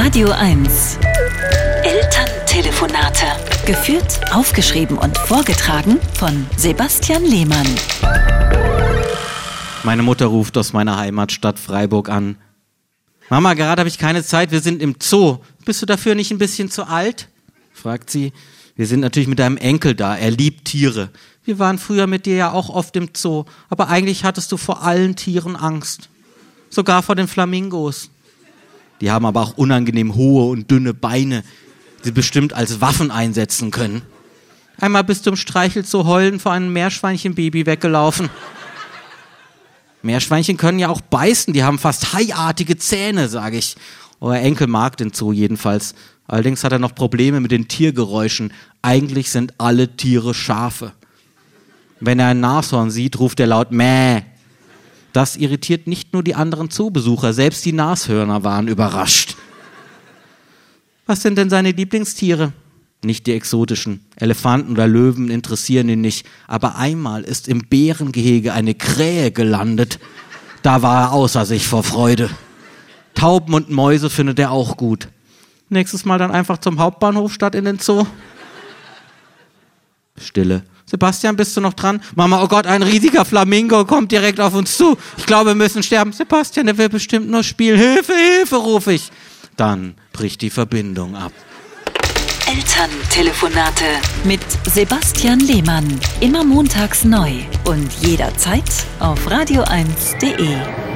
Radio 1. Elterntelefonate. Geführt, aufgeschrieben und vorgetragen von Sebastian Lehmann. Meine Mutter ruft aus meiner Heimatstadt Freiburg an. Mama, gerade habe ich keine Zeit, wir sind im Zoo. Bist du dafür nicht ein bisschen zu alt? fragt sie. Wir sind natürlich mit deinem Enkel da, er liebt Tiere. Wir waren früher mit dir ja auch oft im Zoo, aber eigentlich hattest du vor allen Tieren Angst. Sogar vor den Flamingos. Die haben aber auch unangenehm hohe und dünne Beine, die bestimmt als Waffen einsetzen können. Einmal bist du im Streichelzoo heulen vor einem Meerschweinchenbaby weggelaufen. Meerschweinchen können ja auch beißen, die haben fast haiartige Zähne, sage ich. Euer Enkel mag den Zoo jedenfalls. Allerdings hat er noch Probleme mit den Tiergeräuschen. Eigentlich sind alle Tiere Schafe. Wenn er ein Nashorn sieht, ruft er laut Mäh. Das irritiert nicht nur die anderen Zoobesucher, selbst die Nashörner waren überrascht. Was sind denn seine Lieblingstiere? Nicht die exotischen. Elefanten oder Löwen interessieren ihn nicht. Aber einmal ist im Bärengehege eine Krähe gelandet. Da war er außer sich vor Freude. Tauben und Mäuse findet er auch gut. Nächstes Mal dann einfach zum Hauptbahnhof statt in den Zoo. Stille. Sebastian, bist du noch dran? Mama, oh Gott, ein riesiger Flamingo kommt direkt auf uns zu. Ich glaube, wir müssen sterben. Sebastian, der will bestimmt nur spielen. Hilfe, Hilfe, rufe ich. Dann bricht die Verbindung ab. Elterntelefonate mit Sebastian Lehmann. Immer montags neu und jederzeit auf radio1.de.